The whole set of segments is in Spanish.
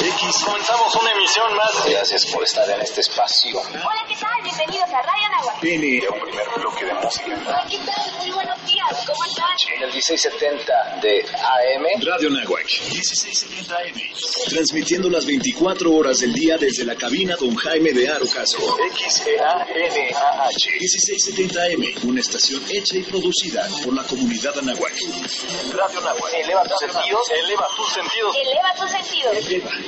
X. Comenzamos una emisión más. Gracias por estar en este espacio. Hola, ¿qué tal? Bienvenidos a Radio Nahuatl. Tiene un primer bloque de música. Hola, ¿qué tal? Muy buenos días. ¿Cómo están? En el 1670 de AM. Radio Nahuac. 1670 AM. Transmitiendo las 24 horas del día desde la cabina Don Jaime de Arocaso. XEANAH. 1670 AM. Una estación hecha y producida por la comunidad Anahuac. Radio Nahuac. Eleva tus sentidos. Eleva tus sentidos. Eleva tus sentidos. Eleva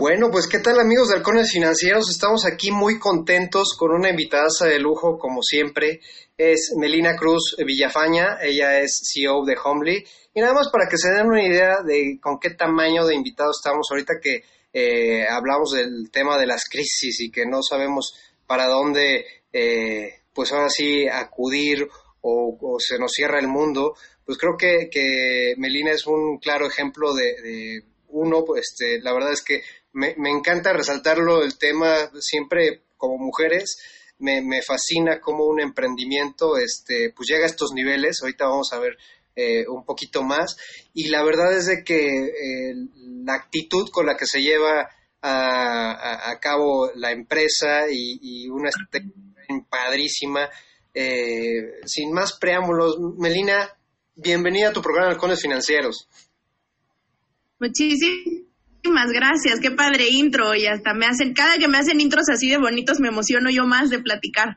Bueno, pues qué tal amigos de Halcones Financieros, estamos aquí muy contentos con una invitada de lujo como siempre, es Melina Cruz Villafaña, ella es CEO de Homely y nada más para que se den una idea de con qué tamaño de invitados estamos ahorita que eh, hablamos del tema de las crisis y que no sabemos para dónde eh, pues ahora sí acudir o, se nos cierra el mundo, pues creo que, que Melina es un claro ejemplo de, de uno, pues este, la verdad es que me, me, encanta resaltarlo el tema siempre como mujeres. Me, fascina cómo un emprendimiento este, pues llega a estos niveles. Ahorita vamos a ver eh, un poquito más. Y la verdad es de que eh, la actitud con la que se lleva a, a, cabo la empresa y, y una estrategia padrísima. Eh, sin más preámbulos, Melina, bienvenida a tu programa Halcones Financieros. Muchísimas Muchísimas gracias, qué padre intro y hasta me hacen, cada que me hacen intros así de bonitos me emociono yo más de platicar.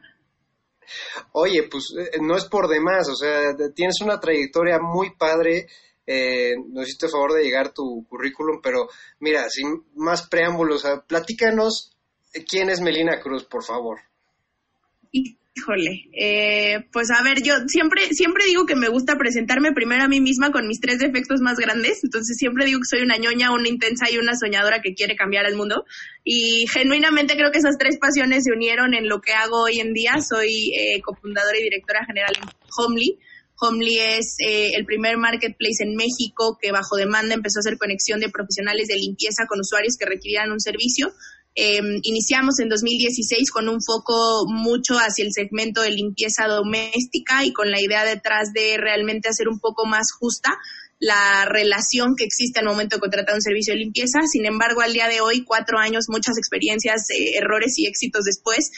Oye, pues no es por demás, o sea, tienes una trayectoria muy padre, eh, nos hiciste el favor de llegar tu currículum, pero mira, sin más preámbulos, platícanos quién es Melina Cruz, por favor. Híjole, eh, pues a ver, yo siempre, siempre digo que me gusta presentarme primero a mí misma con mis tres defectos más grandes, entonces siempre digo que soy una ñoña, una intensa y una soñadora que quiere cambiar el mundo y genuinamente creo que esas tres pasiones se unieron en lo que hago hoy en día, soy eh, cofundadora y directora general en Homely. Homely es eh, el primer marketplace en México que bajo demanda empezó a hacer conexión de profesionales de limpieza con usuarios que requerían un servicio. Eh, iniciamos en 2016 con un foco mucho hacia el segmento de limpieza doméstica y con la idea detrás de realmente hacer un poco más justa la relación que existe al momento de contratar un servicio de limpieza. Sin embargo, al día de hoy, cuatro años, muchas experiencias, eh, errores y éxitos después,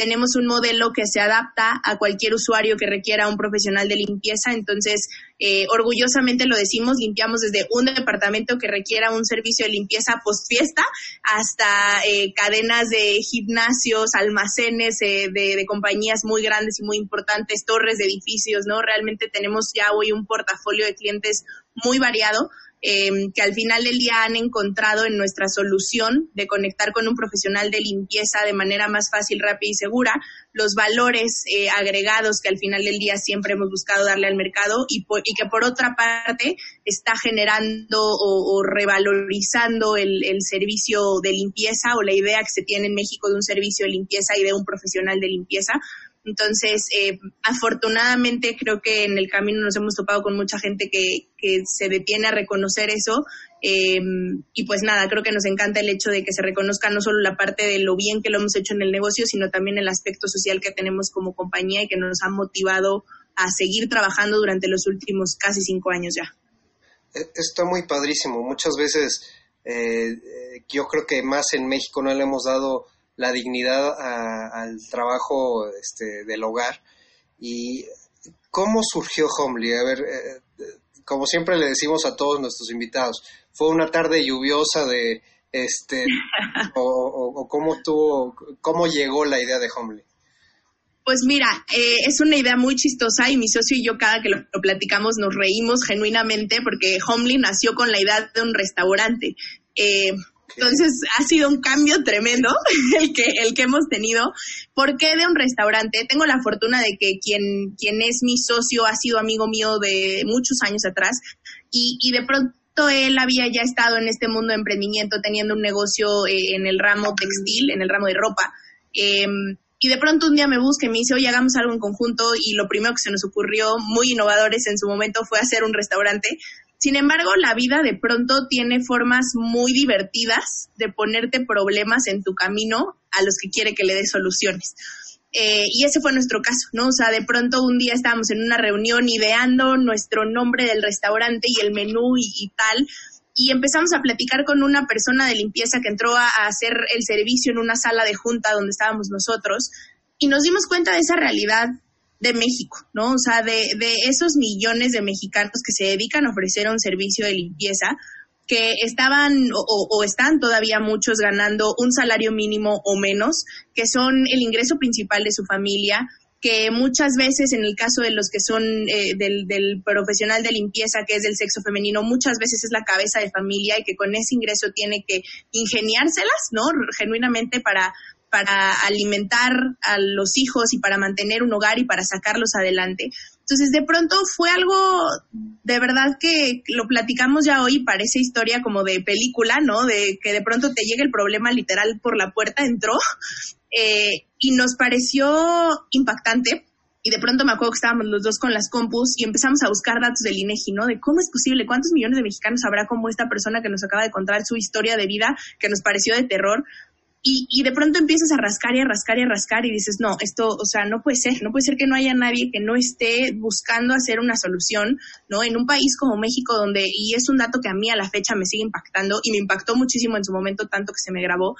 tenemos un modelo que se adapta a cualquier usuario que requiera un profesional de limpieza. Entonces, eh, orgullosamente lo decimos, limpiamos desde un departamento que requiera un servicio de limpieza post fiesta hasta eh, cadenas de gimnasios, almacenes eh, de, de, compañías muy grandes y muy importantes, torres de edificios, ¿no? Realmente tenemos ya hoy un portafolio de clientes muy variado eh, que al final del día han encontrado en nuestra solución de conectar con un profesional de limpieza de manera más fácil, rápida y segura los valores eh, agregados que al final del día siempre hemos buscado darle al mercado y, por, y que por otra parte está generando o, revalorizando el, servicio de limpieza o la idea que se tiene en México de un servicio de limpieza y de un profesional de limpieza entonces, eh, afortunadamente creo que en el camino nos hemos topado con mucha gente que, que se detiene a reconocer eso. Eh, y pues nada, creo que nos encanta el hecho de que se reconozca no solo la parte de lo bien que lo hemos hecho en el negocio, sino también el aspecto social que tenemos como compañía y que nos ha motivado a seguir trabajando durante los últimos casi cinco años ya. Está muy padrísimo. Muchas veces eh, yo creo que más en México no le hemos dado la dignidad a, al trabajo este, del hogar. ¿Y cómo surgió Homely? A ver, eh, como siempre le decimos a todos nuestros invitados, ¿fue una tarde lluviosa de este o, o, o, cómo tuvo, cómo llegó la idea de Homely? Pues mira, eh, es una idea muy chistosa y mi socio y yo cada que lo, lo, platicamos nos reímos genuinamente porque Homely nació con la idea de un restaurante. Eh, entonces ha sido un cambio tremendo el que, el que hemos tenido. ¿Por qué de un restaurante? Tengo la fortuna de que quien, quien es mi socio ha sido amigo mío de muchos años atrás y, y de pronto él había ya estado en este mundo de emprendimiento teniendo un negocio eh, en el ramo textil, en el ramo de ropa. Em, y de pronto un día me busca y me dice, oye, hagamos algo en conjunto. Y lo primero que se nos ocurrió, muy innovadores en su momento, fue hacer un restaurante. Sin embargo, la vida de pronto tiene formas muy divertidas de ponerte problemas en tu camino a los que quiere que le des soluciones. Eh, y ese fue nuestro caso, ¿no? O sea, de pronto un día estábamos en una reunión ideando nuestro nombre del restaurante y el menú y, tal, y empezamos a platicar con una persona de limpieza que entró a, hacer el servicio en una sala de junta donde estábamos nosotros, y nos dimos cuenta de esa realidad de México, ¿no? O sea, de, de esos millones de mexicanos que se dedican a ofrecer un servicio de limpieza, que estaban o, están todavía muchos ganando un salario mínimo o menos, que son el ingreso principal de su familia, que muchas veces en el caso de los que son eh, del, del, profesional de limpieza, que es del sexo femenino, muchas veces es la cabeza de familia y que con ese ingreso tiene que ingeniárselas, ¿no? Genuinamente para, para alimentar a los hijos y para mantener un hogar y para sacarlos adelante. Entonces, de pronto fue algo de verdad que lo platicamos ya hoy, parece historia como de película, ¿no? De que de pronto te llega el problema literal por la puerta, entró, eh, y nos pareció impactante. Y de pronto me acuerdo que estábamos los dos con las compus y empezamos a buscar datos del INEGI, ¿no? De cómo es posible, cuántos millones de mexicanos habrá como esta persona que nos acaba de contar su historia de vida que nos pareció de terror. Y, y, de pronto empiezas a rascar y a rascar y a rascar y dices, no, esto, o sea, no puede ser, no puede ser que no haya nadie que no esté buscando hacer una solución, ¿no? En un país como México donde, y es un dato que a mí a la fecha me sigue impactando y me impactó muchísimo en su momento tanto que se me grabó,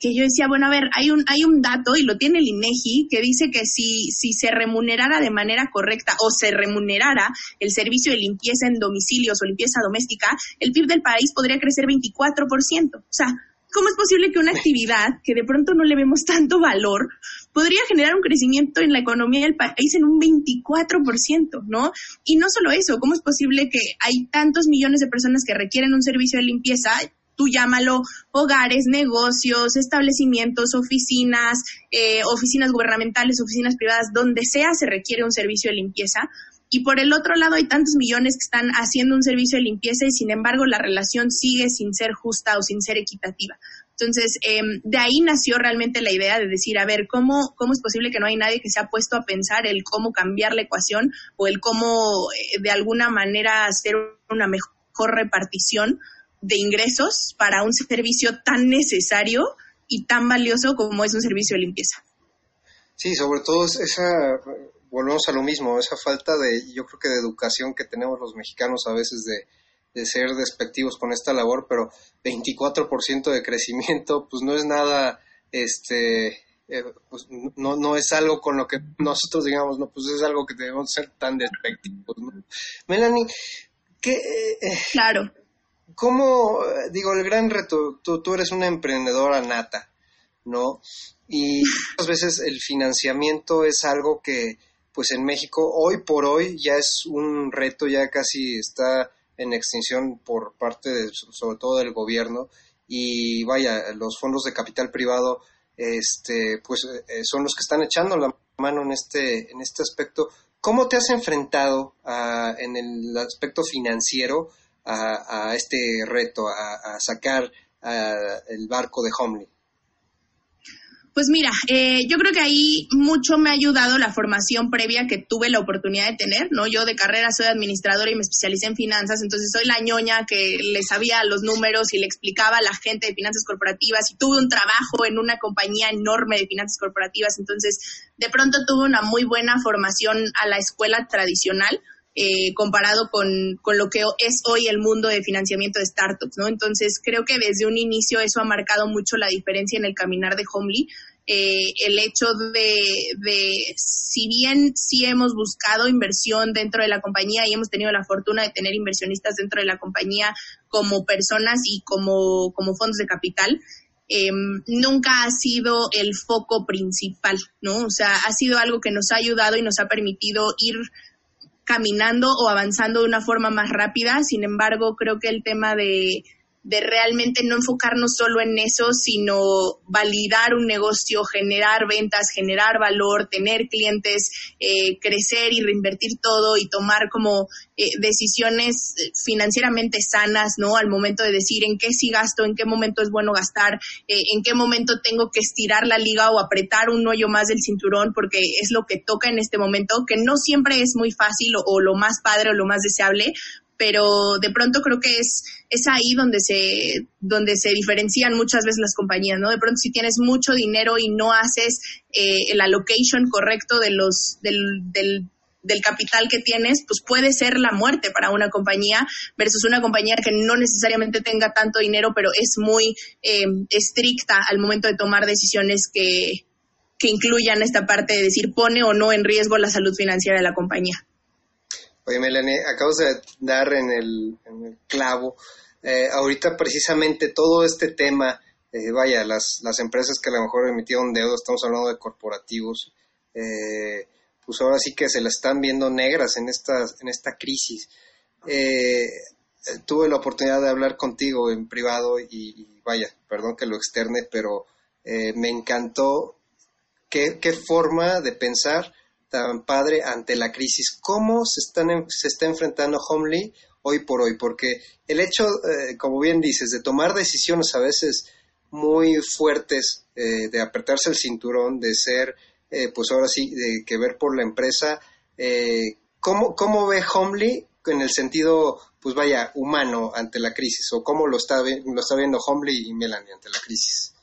que yo decía, bueno, a ver, hay un, hay un dato y lo tiene el INEGI que dice que si, si se remunerara de manera correcta o se remunerara el servicio de limpieza en domicilios o limpieza doméstica, el PIB del país podría crecer 24%. O sea, ¿Cómo es posible que una actividad que de pronto no le vemos tanto valor podría generar un crecimiento en la economía del país en un 24%, ¿no? Y no solo eso, ¿cómo es posible que hay tantos millones de personas que requieren un servicio de limpieza? Tú llámalo hogares, negocios, establecimientos, oficinas, eh, oficinas gubernamentales, oficinas privadas, donde sea se requiere un servicio de limpieza y por el otro lado hay tantos millones que están haciendo un servicio de limpieza y sin embargo la relación sigue sin ser justa o sin ser equitativa. Entonces, em, de ahí nació realmente la idea de decir, a ver, ¿cómo, ¿cómo es posible que no hay nadie que se ha puesto a pensar el cómo cambiar la ecuación o el cómo eh, de alguna manera hacer una mejor repartición de ingresos para un servicio tan necesario y tan valioso como es un servicio de limpieza? Sí, sobre todo esa volvemos a lo mismo, esa falta de, yo creo que de educación que tenemos los mexicanos a veces de, ser despectivos con esta labor, pero 24% de crecimiento, pues no es nada, este, eh, pues no, no es algo con lo que nosotros digamos, no, pues es algo que debemos ser tan despectivos, Melanie, ¿qué? Eh, claro. ¿Cómo, digo, el gran reto, tú, tú eres una emprendedora nata, ¿no? Y muchas veces el financiamiento es algo que, pues en México hoy por hoy ya es un reto, ya casi está en extinción por parte de, sobre todo del gobierno y vaya, los fondos de capital privado este pues eh, son los que están echando la mano en este en este aspecto. ¿Cómo te has enfrentado en el aspecto financiero a, este reto, a, a sacar el barco de Homely? Pues mira, eh, yo creo que ahí mucho me ha ayudado la formación previa que tuve la oportunidad de tener, ¿no? Yo de carrera soy administradora y me especialicé en finanzas, entonces soy la ñoña que le sabía los números y le explicaba a la gente de finanzas corporativas y tuve un trabajo en una compañía enorme de finanzas corporativas, entonces de pronto tuve una muy buena formación a la escuela tradicional. Eh, comparado con, con, lo que es hoy el mundo de financiamiento de startups, ¿no? Entonces, creo que desde un inicio eso ha marcado mucho la diferencia en el caminar de Homely, eh, el hecho de, si bien sí hemos buscado inversión dentro de la compañía y hemos tenido la fortuna de tener inversionistas dentro de la compañía como personas y como, como fondos de capital, em, nunca ha sido el foco principal, ¿no? O sea, ha sido algo que nos ha ayudado y nos ha permitido ir caminando o avanzando de una forma más rápida. Sin embargo, creo que el tema de, de realmente no enfocarnos solo en eso, sino validar un negocio, generar ventas, generar valor, tener clientes, eh, crecer y reinvertir todo y tomar como eh, decisiones eh, financieramente sanas, ¿no? Al momento de decir en qué sí gasto, en qué momento es bueno gastar, en qué momento tengo que estirar la liga o apretar un hoyo más del cinturón porque es lo que toca en este momento, que no siempre es muy fácil o, o lo más padre o lo más deseable, pero de pronto creo que es, es ahí donde se, donde se diferencian muchas veces las compañías, ¿no? De pronto si tienes mucho dinero y no haces eh, el allocation correcto de los, del, del, del capital que tienes, pues puede ser la muerte para una compañía versus una compañía que no necesariamente tenga tanto dinero, pero es muy eh, estricta al momento de tomar decisiones que, que incluyan esta parte de decir pone o no en riesgo la salud financiera de la compañía. Oye, Melanie, acabas de dar en el, clavo. Eh, ahorita precisamente todo este tema, eh, vaya, las, las empresas que a lo mejor emitieron deuda, estamos hablando de corporativos, eh, pues ahora sí que se las están viendo negras en esta, en esta crisis. tuve la oportunidad de hablar contigo en privado y, y vaya, perdón que lo externe, pero me encantó qué, qué forma de pensar tan padre ante la crisis. ¿Cómo se, están, se está enfrentando Homely hoy por hoy? Porque el hecho, eh, como bien dices, de tomar decisiones a veces muy fuertes, eh, de apretarse el cinturón, de ser, eh, pues ahora sí, de que ver por la empresa, ¿cómo, ¿cómo ve Homely en el sentido, pues vaya, humano ante la crisis? ¿O cómo lo está, lo está viendo Homely y Melanie ante la crisis?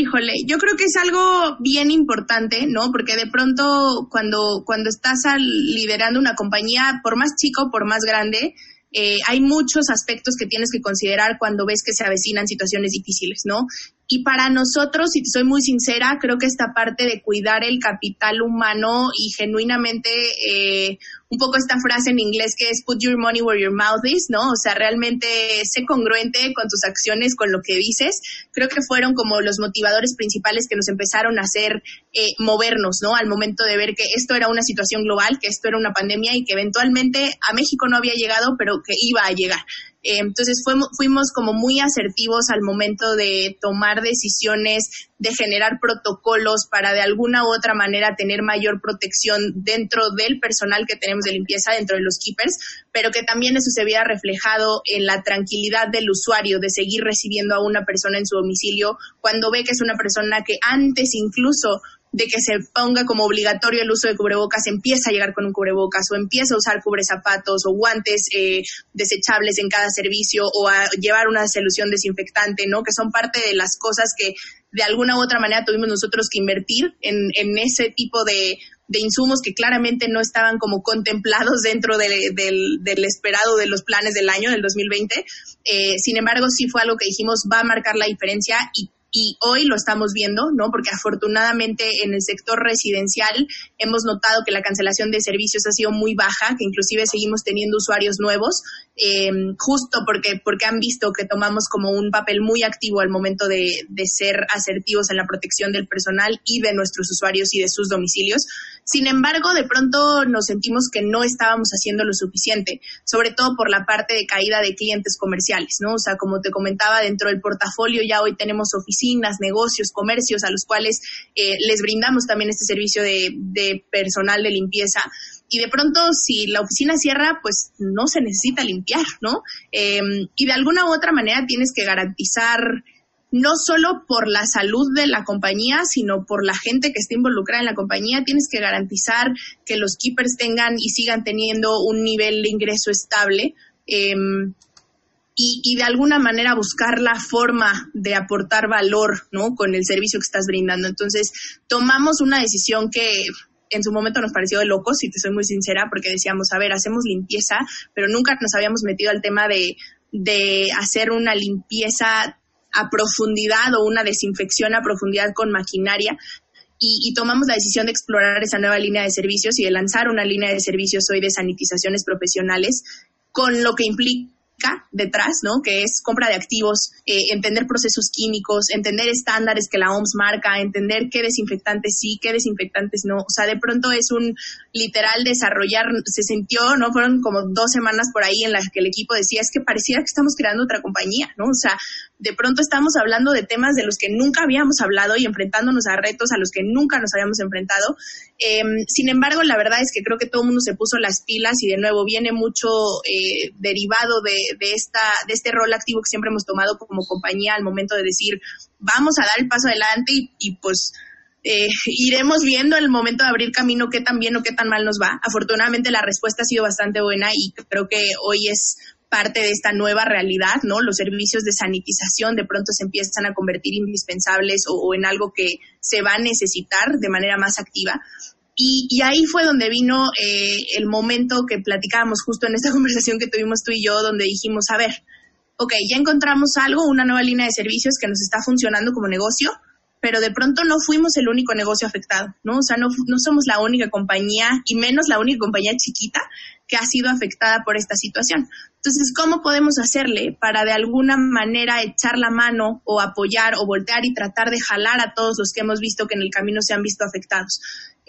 Híjole, yo creo que es algo bien importante, ¿no? Porque de pronto cuando, cuando estás liderando una compañía, por más chico, por más grande, eh, hay muchos aspectos que tienes que considerar cuando ves que se avecinan situaciones difíciles, ¿no? Y para nosotros, si soy muy sincera, creo que esta parte de cuidar el capital humano y genuinamente eh, un poco esta frase en inglés que es put your money where your mouth is, ¿no? O sea, realmente sé congruente con tus acciones, con lo que dices. Creo que fueron como los motivadores principales que nos empezaron a hacer eh, movernos, ¿no? Al momento de ver que esto era una situación global, que esto era una pandemia y que eventualmente a México no había llegado, pero que iba a llegar. Eh, entonces fuimos, fuimos como muy asertivos al momento de tomar decisiones, de generar protocolos para de alguna u otra manera tener mayor protección dentro del personal que tenemos de limpieza, dentro de los keepers, pero que también eso se vea reflejado en la tranquilidad del usuario de seguir recibiendo a una persona en su domicilio cuando ve que es una persona que antes incluso de que se ponga como obligatorio el uso de cubrebocas, empieza a llegar con un cubrebocas o empieza a usar cubrezapatos o guantes eh, desechables en cada servicio o a llevar una solución desinfectante, ¿no? Que son parte de las cosas que de alguna u otra manera tuvimos nosotros que invertir en, en ese tipo de, de insumos que claramente no estaban como contemplados dentro del, del, esperado de los planes del año, del 2020. Eh, sin embargo, sí fue algo que dijimos va a marcar la diferencia y y hoy lo estamos viendo, ¿no? Porque afortunadamente en el sector residencial hemos notado que la cancelación de servicios ha sido muy baja, que inclusive seguimos teniendo usuarios nuevos, eh, justo porque, porque han visto que tomamos como un papel muy activo al momento de, de ser asertivos en la protección del personal y de nuestros usuarios y de sus domicilios. Sin embargo, de pronto nos sentimos que no estábamos haciendo lo suficiente, sobre todo por la parte de caída de clientes comerciales, ¿no? O sea, como te comentaba, dentro del portafolio ya hoy tenemos oficinas negocios, comercios a los cuales eh, les brindamos también este servicio de, personal de limpieza y de pronto si la oficina cierra, pues no se necesita limpiar, ¿no? Em, y de alguna u otra manera tienes que garantizar no solo por la salud de la compañía, sino por la gente que está involucrada en la compañía, tienes que garantizar que los keepers tengan y sigan teniendo un nivel de ingreso estable. Em, y, de alguna manera buscar la forma de aportar valor, ¿no? Con el servicio que estás brindando. Entonces, tomamos una decisión que en su momento nos pareció de locos, si te soy muy sincera, porque decíamos, a ver, hacemos limpieza, pero nunca nos habíamos metido al tema de, de hacer una limpieza a profundidad o una desinfección a profundidad con maquinaria. Y, y, tomamos la decisión de explorar esa nueva línea de servicios y de lanzar una línea de servicios hoy de sanitizaciones profesionales, con lo que implica detrás, ¿no? Que es compra de activos, eh, entender procesos químicos, entender estándares que la OMS marca, entender qué desinfectantes sí, qué desinfectantes no. O sea, de pronto es un literal desarrollar, se sintió, ¿no? Fueron como dos semanas por ahí en las que el equipo decía, es que pareciera que estamos creando otra compañía, ¿no? O sea, de pronto estamos hablando de temas de los que nunca habíamos hablado y enfrentándonos a retos a los que nunca nos habíamos enfrentado. Em, sin embargo, la verdad es que creo que todo el mundo se puso las pilas y de nuevo viene mucho eh, derivado de, de, esta, de este rol activo que siempre hemos tomado como compañía al momento de decir, vamos a dar el paso adelante y, pues eh, iremos viendo el momento de abrir camino qué tan bien o qué tan mal nos va. Afortunadamente la respuesta ha sido bastante buena y creo que hoy es parte de esta nueva realidad, ¿no? Los servicios de sanitización de pronto se empiezan a convertir indispensables o en algo que se va a necesitar de manera más activa. Y, y ahí fue donde vino eh, el momento que platicábamos justo en esta conversación que tuvimos tú y yo, donde dijimos, a ver, ok, ya encontramos algo, una nueva línea de servicios que nos está funcionando como negocio, pero de pronto no fuimos el único negocio afectado, ¿no? O sea, no, no somos la única compañía y menos la única compañía chiquita que ha sido afectada por esta situación. Entonces, ¿cómo podemos hacerle para de alguna manera echar la mano o apoyar o voltear y tratar de jalar a todos los que hemos visto que en el camino se han visto afectados?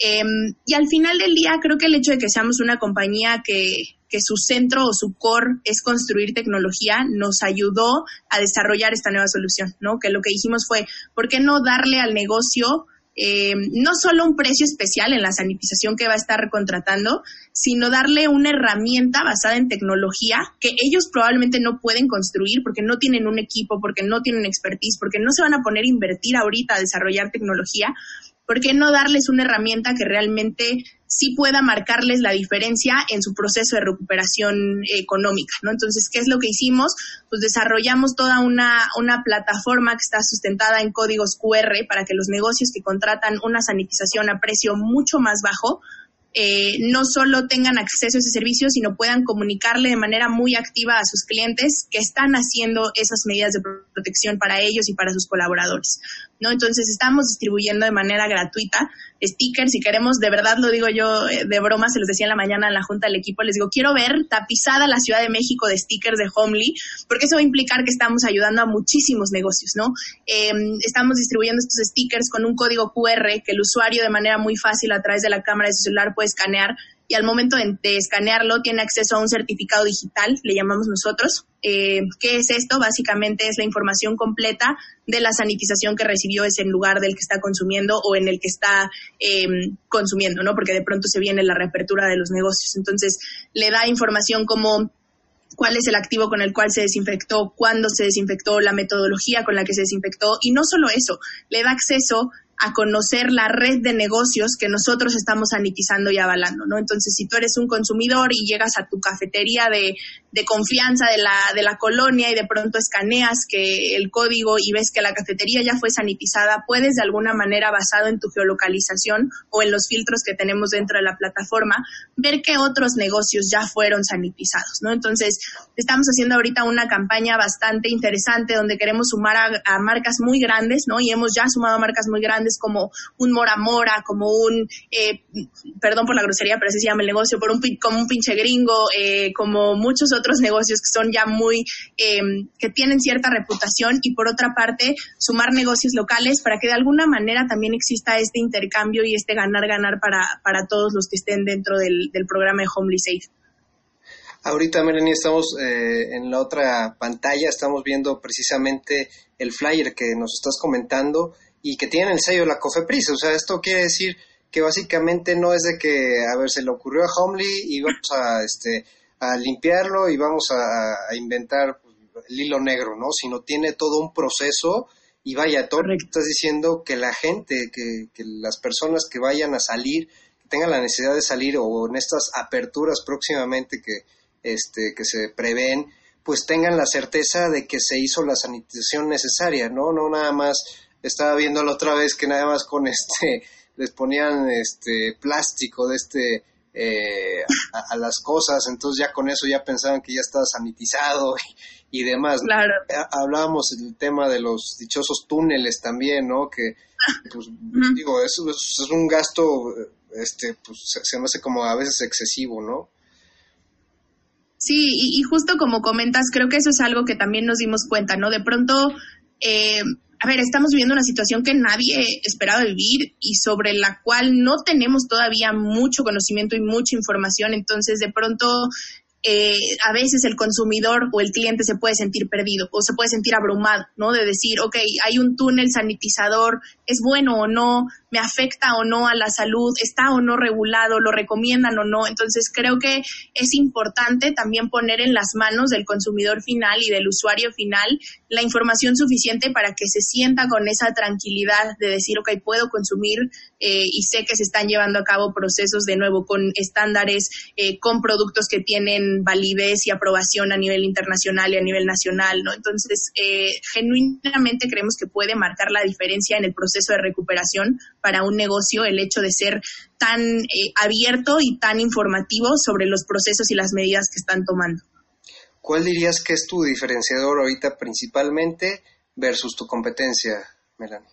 Eh, y al final del día, creo que el hecho de que seamos una compañía que, que su centro o su core es construir tecnología, nos ayudó a desarrollar esta nueva solución, ¿no? Que lo que dijimos fue, ¿por qué no darle al negocio eh, no solo un precio especial en la sanitización que va a estar contratando, sino darle una herramienta basada en tecnología que ellos probablemente no pueden construir porque no tienen un equipo, porque no tienen expertise, porque no se van a poner a invertir ahorita a desarrollar tecnología. ¿Por qué no darles una herramienta que realmente sí pueda marcarles la diferencia en su proceso de recuperación económica, ¿no? Entonces, ¿qué es lo que hicimos? Pues desarrollamos toda una, una plataforma que está sustentada en códigos QR para que los negocios que contratan una sanitización a precio mucho más bajo eh, no solo tengan acceso a ese servicio, sino puedan comunicarle de manera muy activa a sus clientes que están haciendo esas medidas de protección para ellos y para sus colaboradores. ¿no? Entonces estamos distribuyendo de manera gratuita stickers, si queremos, de verdad lo digo yo eh, de broma, se los decía en la mañana en la junta del equipo, les digo, quiero ver tapizada la Ciudad de México de stickers de Homely, porque eso va a implicar que estamos ayudando a muchísimos negocios, ¿no? Eh, estamos distribuyendo estos stickers con un código QR que el usuario de manera muy fácil a través de la cámara de su celular puede escanear y al momento de, escanearlo tiene acceso a un certificado digital, le llamamos nosotros. Eh, ¿Qué es esto? Básicamente es la información completa de la sanitización que recibió ese lugar del que está consumiendo o en el que está eh, consumiendo, ¿no? Porque de pronto se viene la reapertura de los negocios. Entonces, le da información como cuál es el activo con el cual se desinfectó, cuándo se desinfectó, la metodología con la que se desinfectó y no solo eso, le da acceso a conocer la red de negocios que nosotros estamos sanitizando y avalando, ¿no? Entonces, si tú eres un consumidor y llegas a tu cafetería de, de confianza de la, de la colonia y de pronto escaneas que el código y ves que la cafetería ya fue sanitizada, puedes de alguna manera, basado en tu geolocalización o en los filtros que tenemos dentro de la plataforma, ver que otros negocios ya fueron sanitizados, ¿no? Entonces, estamos haciendo ahorita una campaña bastante interesante donde queremos sumar a, a marcas muy grandes, ¿no? Y hemos ya sumado marcas muy grandes como un Mora Mora, como un, eh, perdón por la grosería, pero así se llama el negocio, por un, como un pinche gringo, eh, como muchos otros negocios que son ya muy, eh, que tienen cierta reputación y por otra parte sumar negocios locales para que de alguna manera también exista este intercambio y este ganar-ganar para, para todos los que estén dentro del, del programa de Homely Safe. Ahorita, Melanie, estamos eh, en la otra pantalla, estamos viendo precisamente el flyer que nos estás comentando y que tienen el sello de la COFEPRIS. O sea, esto quiere decir que básicamente no es de que, a ver, se le ocurrió a Homely y vamos a, este, a limpiarlo y vamos a, a inventar el hilo negro, ¿no? Sino tiene todo un proceso y vaya, todo lo que estás diciendo que la gente, que, que las personas que vayan a salir, que tengan la necesidad de salir o en estas aperturas próximamente que, este, que se prevén, pues tengan la certeza de que se hizo la sanitización necesaria, ¿no? No nada más estaba viéndolo otra vez que nada más con este les ponían este plástico de este eh, a, a, las cosas, entonces ya con eso ya pensaban que ya estaba sanitizado y, y demás. Claro. Hablábamos del tema de los dichosos túneles también, ¿no? Que, pues, digo, eso es, es, un gasto, este, pues se, se me hace como a veces excesivo, ¿no? Sí, y, y, justo como comentas, creo que eso es algo que también nos dimos cuenta, ¿no? De pronto, eh, a ver, estamos viviendo una situación que nadie esperaba vivir y sobre la cual no tenemos todavía mucho conocimiento y mucha información, entonces de pronto eh, a veces el consumidor o el cliente se puede sentir perdido o se puede sentir abrumado, ¿no? De decir, ok, hay un túnel sanitizador, ¿es bueno o no? ¿Me afecta o no a la salud? ¿Está o no regulado? ¿Lo recomiendan o no? Entonces creo que es importante también poner en las manos del consumidor final y del usuario final la información suficiente para que se sienta con esa tranquilidad de decir, ok, puedo consumir eh, y sé que se están llevando a cabo procesos de nuevo con estándares, eh, con productos que tienen validez y aprobación a nivel internacional y a nivel nacional, ¿no? Entonces, eh, genuinamente creemos que puede marcar la diferencia en el proceso de recuperación para un negocio el hecho de ser tan abierto y tan informativo sobre los procesos y las medidas que están tomando. ¿Cuál dirías que es tu diferenciador ahorita principalmente versus tu competencia, Melanie?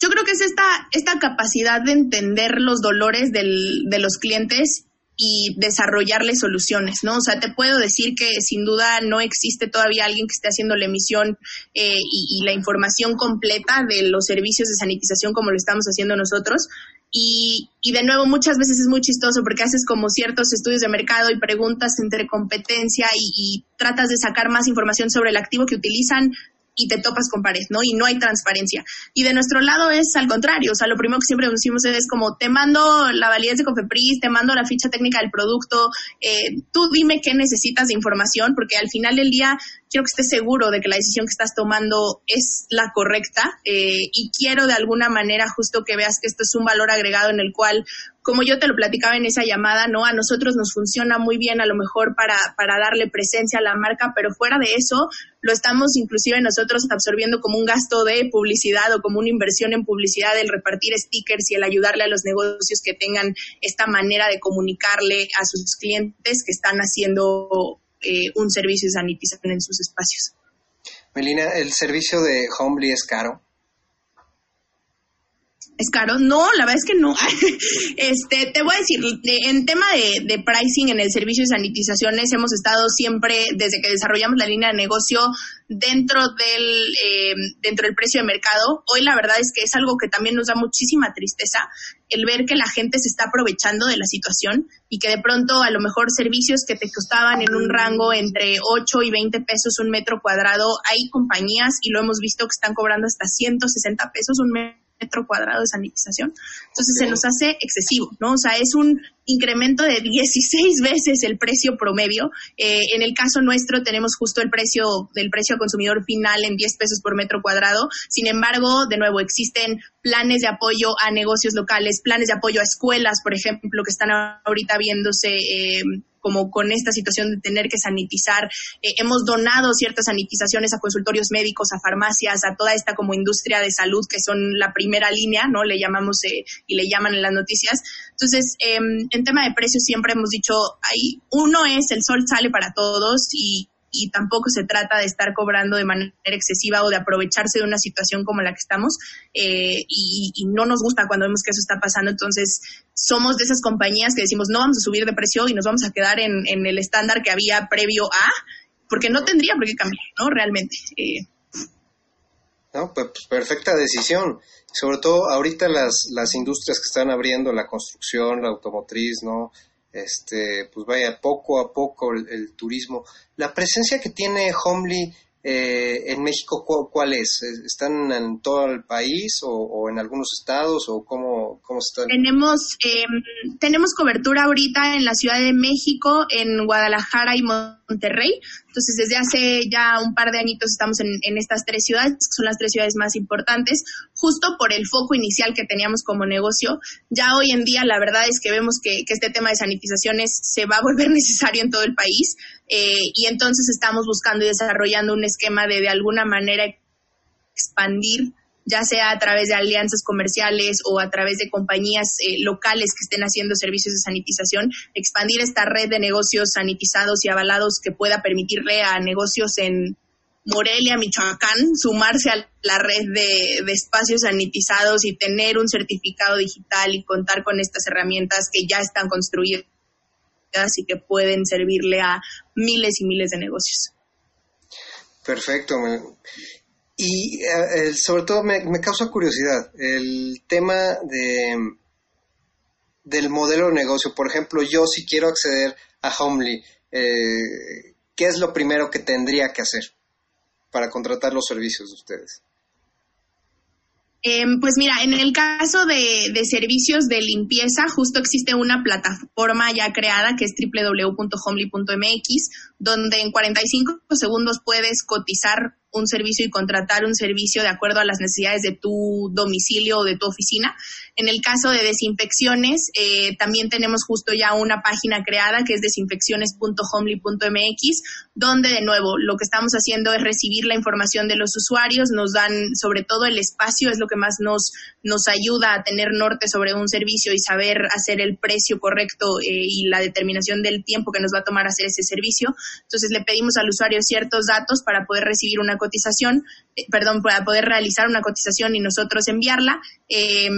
Yo creo que es esta, esta capacidad de entender los dolores del, de los clientes y desarrollarle soluciones, ¿no? O sea, te puedo decir que sin duda no existe todavía alguien que esté haciendo la emisión eh, y, la información completa de los servicios de sanitización como lo estamos haciendo nosotros. Y, y, de nuevo, muchas veces es muy chistoso porque haces como ciertos estudios de mercado y preguntas entre competencia y tratas de sacar más información sobre el activo que utilizan, y te topas con pared, ¿no? Y no hay transparencia. Y de nuestro lado es al contrario, o sea, lo primero que siempre decimos es como, te mando la validez de Cofepris, te mando la ficha técnica del producto, eh, tú dime qué necesitas de información, porque al final del día quiero que estés seguro de que la decisión que estás tomando es la correcta eh, y quiero de alguna manera justo que veas que esto es un valor agregado en el cual como yo te lo platicaba en esa llamada, ¿no? A nosotros nos funciona muy bien a lo mejor para, para darle presencia a la marca, pero fuera de eso, lo estamos inclusive nosotros absorbiendo como un gasto de publicidad o como una inversión en publicidad, el repartir stickers y el ayudarle a los negocios que tengan esta manera de comunicarle a sus clientes que están haciendo eh, un servicio de sanitización en sus espacios. Melina, ¿el servicio de Homely es caro? ¿Es caro? No, la verdad es que no. este, te voy a decir, en tema de, de, pricing en el servicio de sanitizaciones, hemos estado siempre, desde que desarrollamos la línea de negocio, dentro del, eh, dentro del precio de mercado. Hoy la verdad es que es algo que también nos da muchísima tristeza, el ver que la gente se está aprovechando de la situación y que de pronto a lo mejor servicios que te costaban en un rango entre 8 y 20 pesos un metro cuadrado, hay compañías, y lo hemos visto, que están cobrando hasta 160 pesos un metro metro cuadrado de sanitización. Entonces se nos hace excesivo, ¿no? O sea, es un incremento de 16 veces el precio promedio. Eh, en el caso nuestro tenemos justo el precio del precio al consumidor final en 10 pesos por metro cuadrado. Sin embargo, de nuevo, existen planes de apoyo a negocios locales, planes de apoyo a escuelas, por ejemplo, que están ahorita viéndose. Eh, como con esta situación de tener que sanitizar. Eh, hemos donado ciertas sanitizaciones a consultorios médicos, a farmacias, a toda esta como industria de salud que son la primera línea, ¿no? Le llamamos eh, y le llaman en las noticias. Entonces, eh, en tema de precios siempre hemos dicho, hay, uno es el sol sale para todos y y tampoco se trata de estar cobrando de manera excesiva o de aprovecharse de una situación como la que estamos eh, y, no nos gusta cuando vemos que eso está pasando. Entonces, somos de esas compañías que decimos no vamos a subir de precio y nos vamos a quedar en, en el estándar que había previo a, porque no tendría por qué cambiar, ¿no? Realmente. Eh. No, pues perfecta decisión. Sobre todo ahorita las, las industrias que están abriendo, la construcción, la automotriz, ¿no? Este, pues vaya poco a poco el, el turismo. La presencia que tiene Homely eh, en México, ¿cuál, es? ¿Están en todo el país o, o en algunos estados o cómo, cómo están? Tenemos, eh, tenemos cobertura ahorita en la Ciudad de México, en Guadalajara y Monterrey. Entonces, desde hace ya un par de añitos estamos en, en, estas tres ciudades, que son las tres ciudades más importantes, justo por el foco inicial que teníamos como negocio. Ya hoy en día, la verdad es que vemos que, que este tema de sanitizaciones se va a volver necesario en todo el país. Eh, y entonces estamos buscando y desarrollando un esquema de de alguna manera expandir ya sea a través de alianzas comerciales o a través de compañías eh, locales que estén haciendo servicios de sanitización, expandir esta red de negocios sanitizados y avalados que pueda permitirle a negocios en Morelia, Michoacán, sumarse a la red de, de espacios sanitizados y tener un certificado digital y contar con estas herramientas que ya están construidas y que pueden servirle a miles y miles de negocios. Perfecto. Y eh, sobre todo me, causa curiosidad el tema de del modelo de negocio. Por ejemplo, yo si quiero acceder a Homely, eh, ¿qué es lo primero que tendría que hacer para contratar los servicios de ustedes? Em, pues mira, en el caso de, de, servicios de limpieza, justo existe una plataforma ya creada que es www.homely.mx, donde en 45 segundos puedes cotizar un servicio y contratar un servicio de acuerdo a las necesidades de tu domicilio o de tu oficina. En el caso de desinfecciones, eh, también tenemos justo ya una página creada que es desinfecciones.homely.mx, donde de nuevo lo que estamos haciendo es recibir la información de los usuarios, nos dan sobre todo el espacio, es lo que más nos, nos ayuda a tener norte sobre un servicio y saber hacer el precio correcto eh, y la determinación del tiempo que nos va a tomar hacer ese servicio. Entonces le pedimos al usuario ciertos datos para poder recibir una eh, perdón, para poder realizar una cotización y nosotros enviarla. Eh,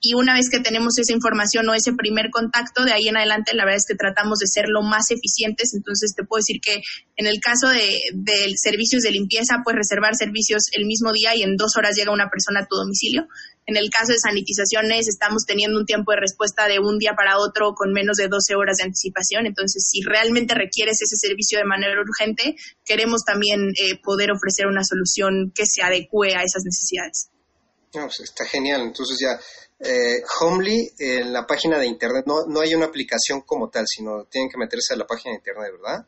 y una vez que tenemos esa información o ese primer contacto, de ahí en adelante la verdad es que tratamos de ser lo más eficientes. Entonces te puedo decir que en el caso de, de servicios de limpieza, puedes reservar servicios el mismo día y en dos horas llega una persona a tu domicilio. En el caso de sanitizaciones, estamos teniendo un tiempo de respuesta de un día para otro con menos de 12 horas de anticipación. Entonces, si realmente requieres ese servicio de manera urgente, queremos también eh, poder ofrecer una solución que se adecue a esas necesidades. Pues, está genial. Entonces ya, eh, Homely, en la página de Internet, no, no hay una aplicación como tal, sino tienen que meterse a la página de Internet, ¿verdad?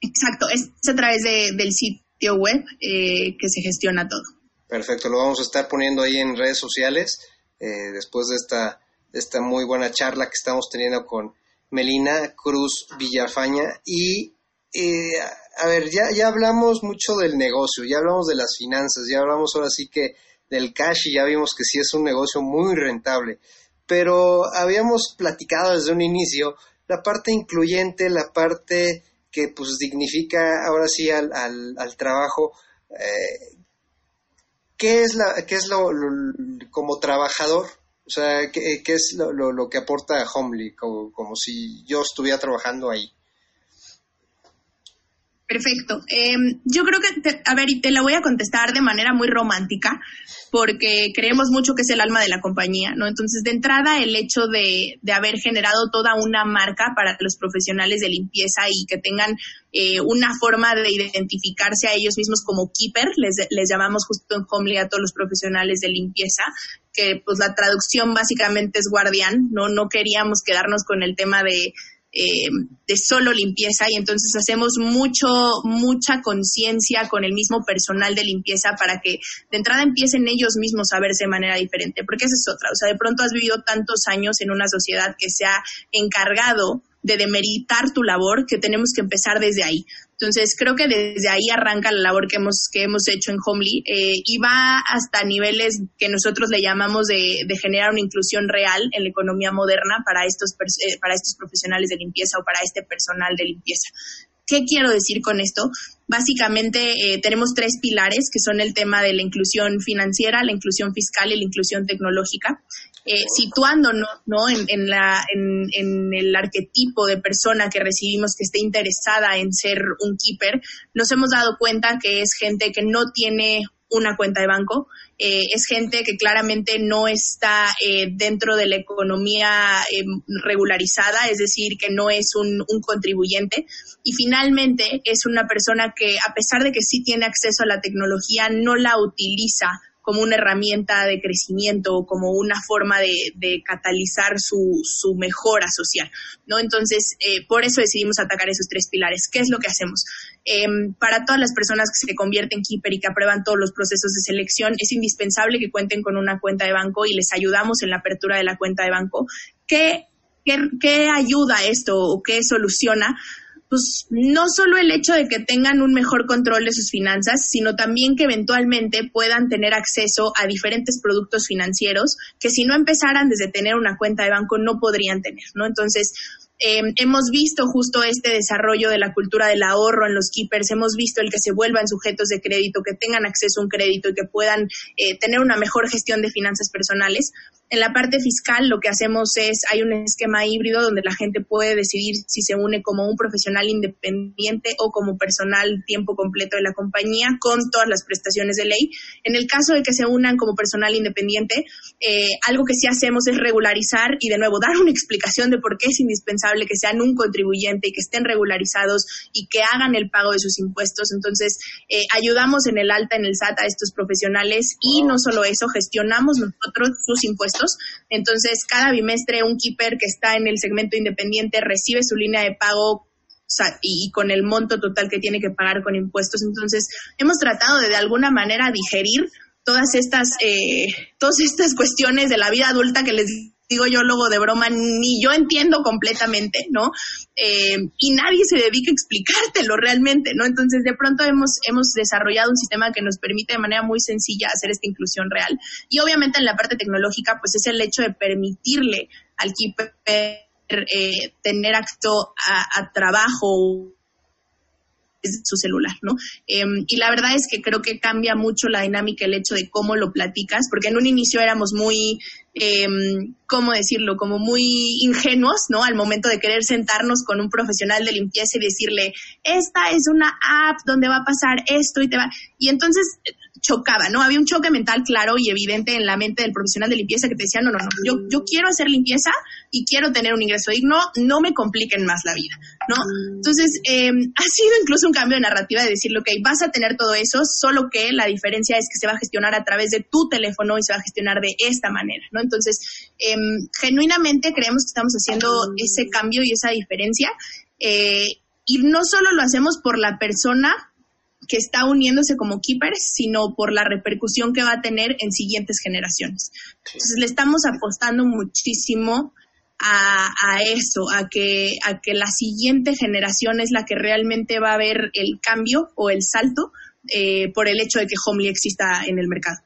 Exacto, es a través del sitio web eh, que se gestiona todo. Perfecto, lo vamos a estar poniendo ahí en redes sociales eh, después de esta, esta muy buena charla que estamos teniendo con Melina Cruz Villafaña. Y eh, a ver, ya, ya hablamos mucho del negocio, ya hablamos de las finanzas, ya hablamos ahora sí que del cash y ya vimos que sí es un negocio muy rentable. Pero habíamos platicado desde un inicio la parte incluyente, la parte que pues dignifica ahora sí al, al, trabajo. Eh, ¿qué es, la, qué es lo, como trabajador? O sea, ¿qué, qué es lo, lo, que aporta Homely? Como, como si yo estuviera trabajando ahí. Perfecto. Em, yo creo que, a ver, y te la voy a contestar de manera muy romántica, porque creemos mucho que es el alma de la compañía, ¿no? Entonces, de entrada, el hecho de, de haber generado toda una marca para los profesionales de limpieza y que tengan eh, una forma de identificarse a ellos mismos como keeper, les, les llamamos justo en Homely a todos los profesionales de limpieza, que pues la traducción básicamente es guardián, ¿no? No queríamos quedarnos con el tema de eh, de solo limpieza y entonces hacemos mucho, mucha conciencia con el mismo personal de limpieza para que de entrada empiecen ellos mismos a verse de manera diferente, porque esa es otra, o sea, de pronto has vivido tantos años en una sociedad que se ha encargado de demeritar tu labor que tenemos que empezar desde ahí. Entonces, creo que desde ahí arranca la labor que hemos, que hemos hecho en Homely eh, y va hasta niveles que nosotros le llamamos de, generar una inclusión real en la economía moderna para estos, eh, para estos profesionales de limpieza o para este personal de limpieza. ¿Qué quiero decir con esto? Básicamente eh, tenemos tres pilares que son el tema de la inclusión financiera, la inclusión fiscal y la inclusión tecnológica. Eh, situándonos ¿no? En, en, la, en, en, el arquetipo de persona que recibimos que esté interesada en ser un keeper, nos hemos dado cuenta que es gente que no tiene una cuenta de banco, eh, es gente que claramente no está eh, dentro de la economía regularizada, es decir, que no es un, un, contribuyente. Y finalmente es una persona que, a pesar de que sí tiene acceso a la tecnología, no la utiliza como una herramienta de crecimiento o como una forma de, catalizar su, mejora social, ¿no? Entonces, eh, por eso decidimos atacar esos tres pilares. ¿Qué es lo que hacemos? Em, para todas las personas que se convierten en Keeper y que aprueban todos los procesos de selección, es indispensable que cuenten con una cuenta de banco y les ayudamos en la apertura de la cuenta de banco. ¿Qué, qué, qué ayuda esto o qué soluciona? Pues no solo el hecho de que tengan un mejor control de sus finanzas, sino también que eventualmente puedan tener acceso a diferentes productos financieros que si no empezaran desde tener una cuenta de banco no podrían tener, ¿no? Entonces, em, hemos visto justo este desarrollo de la cultura del ahorro en los keepers, hemos visto el que se vuelvan sujetos de crédito, que tengan acceso a un crédito y que puedan eh, tener una mejor gestión de finanzas personales. En la parte fiscal lo que hacemos es, hay un esquema híbrido donde la gente puede decidir si se une como un profesional independiente o como personal tiempo completo de la compañía con todas las prestaciones de ley. En el caso de que se unan como personal independiente, eh, algo que sí hacemos es regularizar y de nuevo dar una explicación de por qué es indispensable que sean un contribuyente y que estén regularizados y que hagan el pago de sus impuestos. Entonces, eh, ayudamos en el alta, en el SAT a estos profesionales y no solo eso, gestionamos nosotros sus impuestos. Entonces, cada bimestre un keeper que está en el segmento independiente recibe su línea de pago y, con el monto total que tiene que pagar con impuestos. Entonces, hemos tratado de de alguna manera digerir todas estas, eh, todas estas cuestiones de la vida adulta que les digo yo luego de broma, ni yo entiendo completamente, ¿no? Eh, y nadie se dedica a explicártelo realmente, ¿no? Entonces, de pronto hemos, hemos desarrollado un sistema que nos permite de manera muy sencilla hacer esta inclusión real. Y obviamente en la parte tecnológica, pues es el hecho de permitirle al keeper eh, tener acto a, a trabajo su celular, ¿no? Em, y la verdad es que creo que cambia mucho la dinámica el hecho de cómo lo platicas, porque en un inicio éramos muy, eh, ¿cómo decirlo? Como muy ingenuos, ¿no? Al momento de querer sentarnos con un profesional de limpieza y decirle, esta es una app donde va a pasar esto y te va. Y entonces chocaba, ¿no? Había un choque mental claro y evidente en la mente del profesional de limpieza que te decía, no, no, no, yo, yo quiero hacer limpieza y quiero tener un ingreso digno, no me compliquen más la vida, ¿no? Entonces, eh, ha sido incluso un cambio de narrativa de decir, ok, vas a tener todo eso, solo que la diferencia es que se va a gestionar a través de tu teléfono y se va a gestionar de esta manera, ¿no? Entonces, eh, genuinamente creemos que estamos haciendo ese cambio y esa diferencia. Eh, y no solo lo hacemos por la persona que está uniéndose como keepers, sino por la repercusión que va a tener en siguientes generaciones. Entonces le estamos apostando muchísimo a, eso, a que, a que la siguiente generación es la que realmente va a ver el cambio o el salto eh, por el hecho de que Homely exista en el mercado.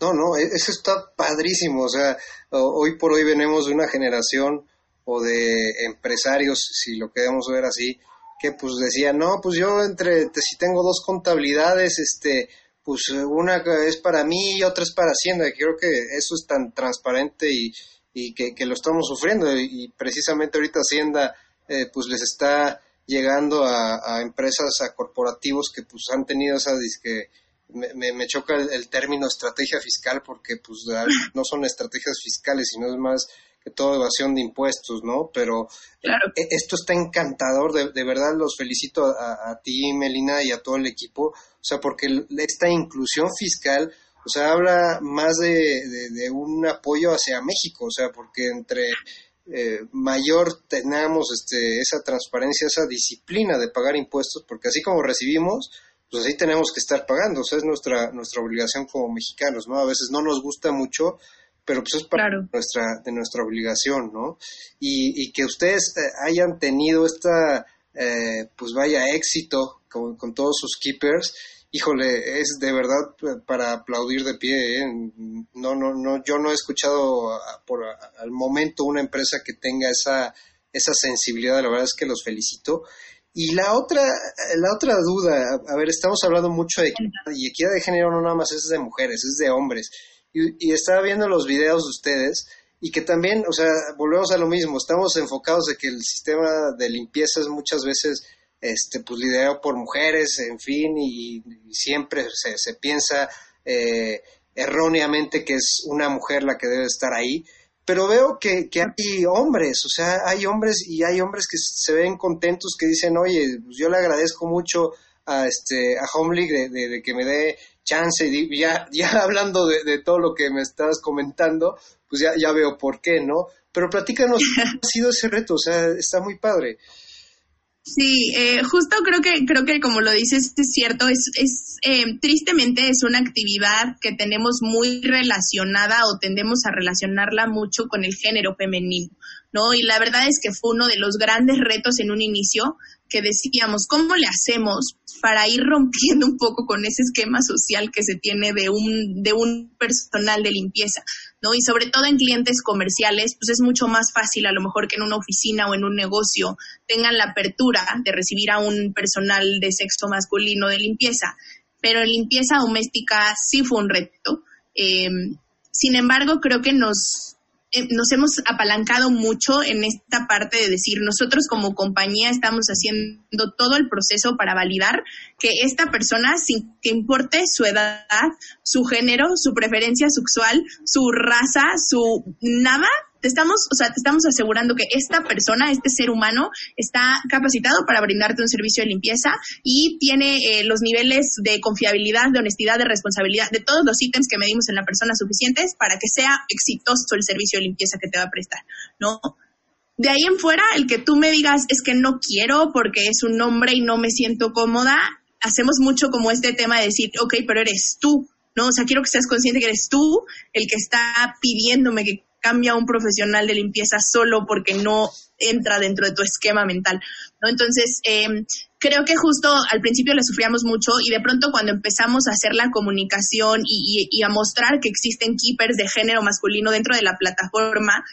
No, no, e-, eso está padrísimo. O sea, hoy por hoy venimos de una generación o de empresarios, si lo queremos ver así, que pues decía, no, pues yo entre, si tengo dos contabilidades, este, pues una es para mí y otra es para Hacienda. Creo que eso es tan transparente y, y que, que, lo estamos sufriendo. Y, precisamente ahorita Hacienda eh, pues les está llegando a, empresas, a corporativos que pues han tenido esa que me, me, choca el, el, término estrategia fiscal porque pues no son estrategias fiscales, sino es más que toda evasión de impuestos, ¿no? Pero e, esto está encantador, de, de verdad los felicito a, ti, Melina, y a todo el equipo, o sea, porque esta inclusión fiscal, o sea, habla más de, de, un apoyo hacia México, o sea, porque entre eh, mayor tenemos este, esa transparencia, esa disciplina de pagar impuestos, porque así como recibimos, pues así tenemos que estar pagando, o sea, es nuestra, nuestra obligación como mexicanos, ¿no? A veces no nos gusta mucho, pero pues es parte de, nuestra, de nuestra obligación, ¿no? Y, y que ustedes eh, hayan tenido esta, eh, pues vaya, éxito con, con, todos sus keepers, híjole, es de verdad para aplaudir de pie, ¿eh? No, no, no, yo no he escuchado por al momento una empresa que tenga esa, esa sensibilidad, la verdad es que los felicito. Y la otra, la otra duda, a ver, estamos hablando mucho de equidad, y equidad de género no nada más es de mujeres, es de hombres y, estaba viendo los videos de ustedes y que también, o sea, volvemos a lo mismo, estamos enfocados de que el sistema de limpieza es muchas veces, este, pues liderado por mujeres, en fin, y, siempre se, se piensa eh, erróneamente que es una mujer la que debe estar ahí, pero veo que, que, hay hombres, o sea, hay hombres y hay hombres que se ven contentos, que dicen, oye, pues yo le agradezco mucho a, este, a Home League de que me dé chance, ya, ya hablando de, todo lo que me estás comentando, pues ya, ya veo por qué, ¿no? Pero platícanos, ¿cómo ha sido ese reto? O sea, está muy padre. Sí, eh, justo creo que creo que como lo dices es cierto, es, es eh, tristemente es una actividad que tenemos muy relacionada o tendemos a relacionarla mucho con el género femenino, ¿no? Y la verdad es que fue uno de los grandes retos en un inicio que decíamos, ¿cómo le hacemos para ir rompiendo un poco con ese esquema social que se tiene de un, de un personal de limpieza, ¿no? Y sobre todo en clientes comerciales, pues es mucho más fácil a lo mejor que en una oficina o en un negocio tengan la apertura de recibir a un personal de sexo masculino de limpieza, pero limpieza doméstica sí fue un reto. Em, sin embargo, creo que nos, eh, nos hemos apalancado mucho en esta parte de decir, nosotros como compañía estamos haciendo todo el proceso para validar que esta persona, sin que importe su edad, su género, su preferencia sexual, su raza, su nada, te estamos, o sea, te estamos asegurando que esta persona, este ser humano, está capacitado para brindarte un servicio de limpieza y tiene eh, los niveles de confiabilidad, de honestidad, de responsabilidad, de todos los ítems que medimos en la persona suficientes para que sea exitoso el servicio de limpieza que te va a prestar, ¿no? De ahí en fuera, el que tú me digas es que no quiero porque es un nombre y no me siento cómoda, hacemos mucho como este tema de decir, ok, pero eres tú, ¿no? O sea, quiero que seas consciente que eres tú el que está pidiéndome que cambia un profesional de limpieza solo porque no entra dentro de tu esquema mental, ¿no? Entonces, eh, creo que justo al principio le sufríamos mucho y de pronto cuando empezamos a hacer la comunicación y, y, y a mostrar que existen keepers de género masculino dentro de la plataforma,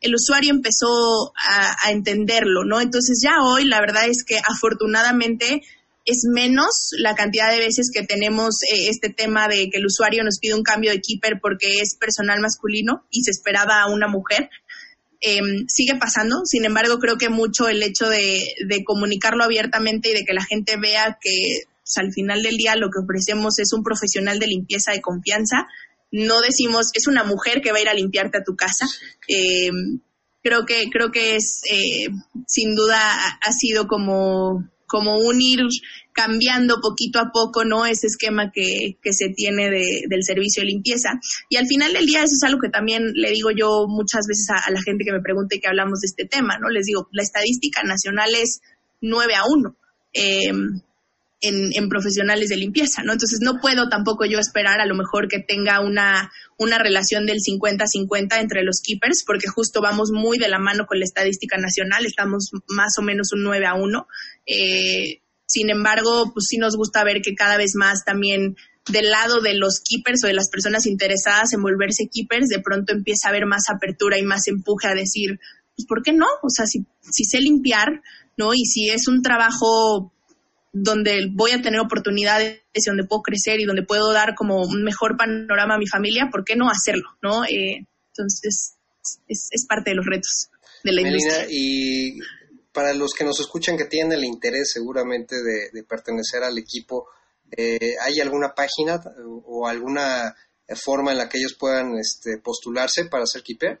el usuario empezó a, a, entenderlo, ¿no? Entonces ya hoy la verdad es que afortunadamente es menos la cantidad de veces que tenemos eh, este tema de que el usuario nos pide un cambio de keeper porque es personal masculino y se esperaba a una mujer. Eh, sigue pasando, sin embargo creo que mucho el hecho de, comunicarlo abiertamente y de que la gente vea que pues, al final del día lo que ofrecemos es un profesional de limpieza de confianza, no decimos es una mujer que va a ir a limpiarte a tu casa. Eh, creo que creo que es eh, sin duda ha sido como como un ir cambiando poquito a poco, ¿no? Ese esquema que, que se tiene de, del servicio de limpieza. Y al final del día eso es algo que también le digo yo muchas veces a, la gente que me pregunta y que hablamos de este tema, ¿no? Les digo, la estadística nacional es 9 a 1. Eh, en, en, profesionales de limpieza, ¿no? Entonces no puedo tampoco yo esperar a lo mejor que tenga una, una relación del 50-50 entre los keepers, porque justo vamos muy de la mano con la estadística nacional, estamos más o menos un 9 a 1. Eh, sin embargo, pues sí nos gusta ver que cada vez más también del lado de los keepers o de las personas interesadas en volverse keepers, de pronto empieza a haber más apertura y más empuje a decir, pues ¿por qué no? O sea, si, si sé limpiar, ¿no? Y si es un trabajo donde voy a tener oportunidades y donde puedo crecer y donde puedo dar como un mejor panorama a mi familia, ¿por qué no hacerlo? ¿no? Eh, entonces, es, es, parte de los retos de la Melina, industria. Y para los que nos escuchan que tienen el interés seguramente de, de pertenecer al equipo, eh, ¿hay alguna página o alguna forma en la que ellos puedan este, postularse para ser keeper?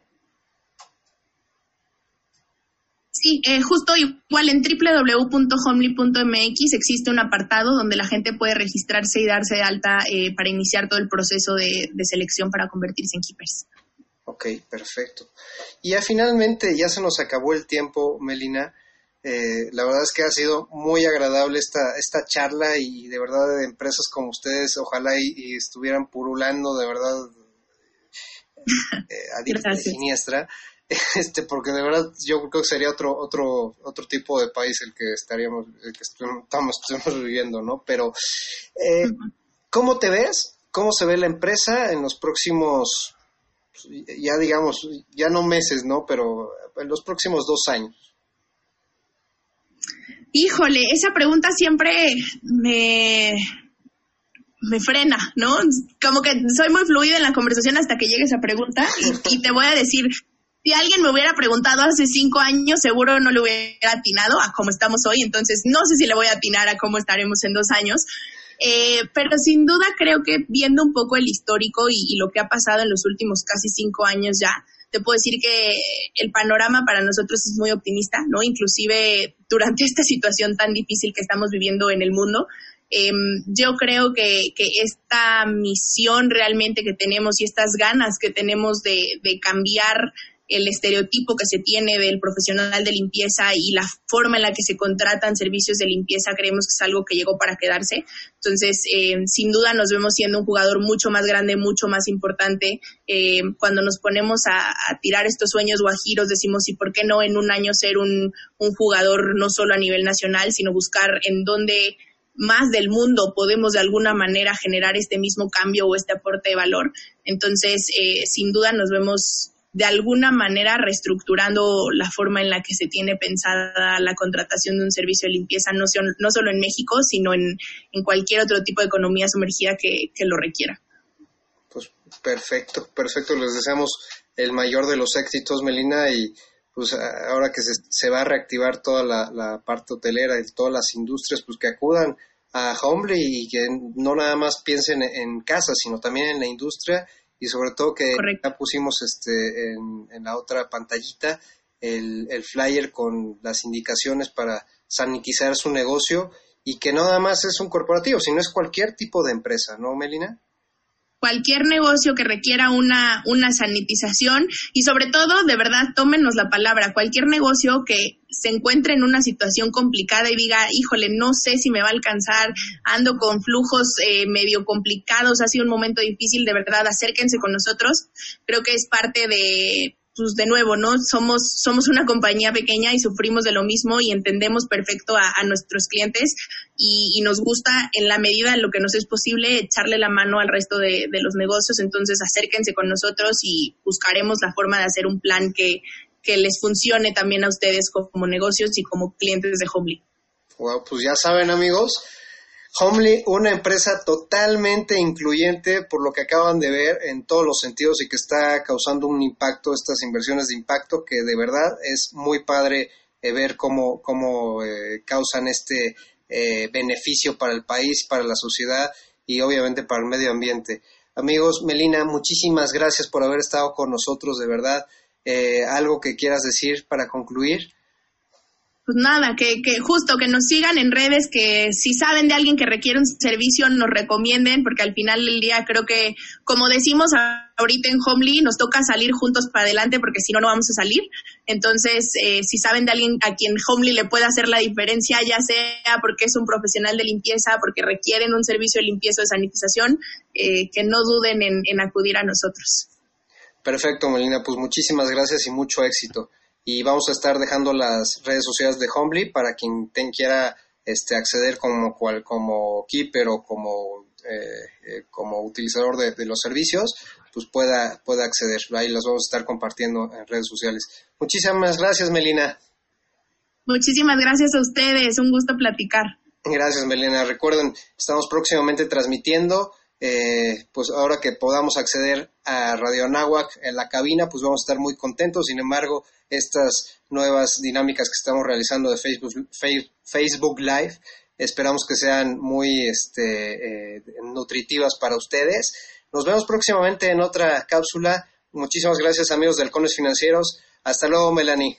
Sí, eh, justo igual en www.homely.mx existe un apartado donde la gente puede registrarse y darse de alta eh, para iniciar todo el proceso de, de, selección para convertirse en keepers. Ok, perfecto. Y ya finalmente ya se nos acabó el tiempo, Melina. Eh, la verdad es que ha sido muy agradable esta, esta charla y de verdad de empresas como ustedes, ojalá y, y estuvieran purulando de verdad a siniestra. Este porque de verdad yo creo que sería otro otro otro tipo de país el que estaríamos el que estamos, estamos viviendo no pero eh, cómo te ves cómo se ve la empresa en los próximos ya digamos ya no meses no pero en los próximos dos años híjole esa pregunta siempre me me frena, ¿no? Como que soy muy fluida en la conversación hasta que llegue esa pregunta y, y te voy a decir, si alguien me hubiera preguntado hace cinco años, seguro no le hubiera atinado a cómo estamos hoy, entonces no sé si le voy a atinar a cómo estaremos en dos años. Eh, pero sin duda creo que viendo un poco el histórico y, y, lo que ha pasado en los últimos casi cinco años ya, te puedo decir que el panorama para nosotros es muy optimista, ¿no? Inclusive durante esta situación tan difícil que estamos viviendo en el mundo, eh, yo creo que, que, esta misión realmente que tenemos y estas ganas que tenemos de, de cambiar el estereotipo que se tiene del profesional de limpieza y la forma en la que se contratan servicios de limpieza creemos que es algo que llegó para quedarse. Entonces, eh, sin duda nos vemos siendo un jugador mucho más grande, mucho más importante. Eh, cuando nos ponemos a, tirar estos sueños guajiros, decimos, ¿y por qué no en un año ser un, un jugador no solo a nivel nacional, sino buscar en dónde más del mundo podemos de alguna manera generar este mismo cambio o este aporte de valor. Entonces, eh, sin duda nos vemos de alguna manera reestructurando la forma en la que se tiene pensada la contratación de un servicio de limpieza, no, no solo en México, sino en, en, cualquier otro tipo de economía sumergida que, que lo requiera. Pues Perfecto, perfecto. Les deseamos el mayor de los éxitos, Melina, y pues ahora que se, se va a reactivar toda la, parte hotelera y todas las industrias, pues que acudan a Homely y que no nada más piensen en casa, sino también en la industria y sobre todo que Correcto. ya pusimos este en, en la otra pantallita el, el, flyer con las indicaciones para sanitizar su negocio y que no nada más es un corporativo, sino es cualquier tipo de empresa, ¿no, Melina? Cualquier negocio que requiera una, una sanitización y sobre todo, de verdad, tómenos la palabra, cualquier negocio que se encuentre en una situación complicada y diga, híjole, no sé si me va a alcanzar, ando con flujos eh, medio complicados, ha sido un momento difícil, de verdad, acérquense con nosotros. Creo que es parte de, pues de nuevo, ¿no? Somos, somos una compañía pequeña y sufrimos de lo mismo y entendemos perfecto a, nuestros clientes y, nos gusta en la medida en lo que nos es posible echarle la mano al resto de, de, los negocios. Entonces acérquense con nosotros y buscaremos la forma de hacer un plan que, que les funcione también a ustedes como negocios y como clientes de Homely. Wow, pues ya saben amigos, Homely, una empresa totalmente incluyente por lo que acaban de ver en todos los sentidos y que está causando un impacto, estas inversiones de impacto, que de verdad es muy padre eh, ver cómo, cómo eh, causan este eh, beneficio para el país, para la sociedad y obviamente para el medio ambiente. Amigos, Melina, muchísimas gracias por haber estado con nosotros, de verdad. ¿Algo que quieras decir para concluir? Pues nada, que, que justo que nos sigan en redes, que si saben de alguien que requiere un servicio, nos recomienden, porque al final del día creo que, como decimos ahorita en Homely, nos toca salir juntos para adelante, porque si no, no vamos a salir. Entonces, eh, si saben de alguien a quien Homely le puede hacer la diferencia, ya sea porque es un profesional de limpieza, porque requieren un servicio de limpieza o de sanitización, eh, que no duden en, en acudir a nosotros. Perfecto, Melina, pues muchísimas gracias y mucho éxito y vamos a estar dejando las redes sociales de Homely para quien ten, quiera este, acceder como, cual, como keeper o como, eh, eh, como utilizador de, de, los servicios, pues pueda, pueda acceder. Ahí las vamos a estar compartiendo en redes sociales. Muchísimas gracias, Melina. Muchísimas gracias a ustedes, un gusto platicar. Gracias, Melina. Recuerden, estamos próximamente transmitiendo. Eh, pues ahora que podamos acceder a Radio Anáhuac en la cabina, pues vamos a estar muy contentos. Sin embargo, estas nuevas dinámicas que estamos realizando de Facebook, Facebook Live, esperamos que sean muy este, eh, nutritivas para ustedes. Nos vemos próximamente en otra cápsula. Muchísimas gracias, amigos de Halcones Financieros. Hasta luego, Melanie.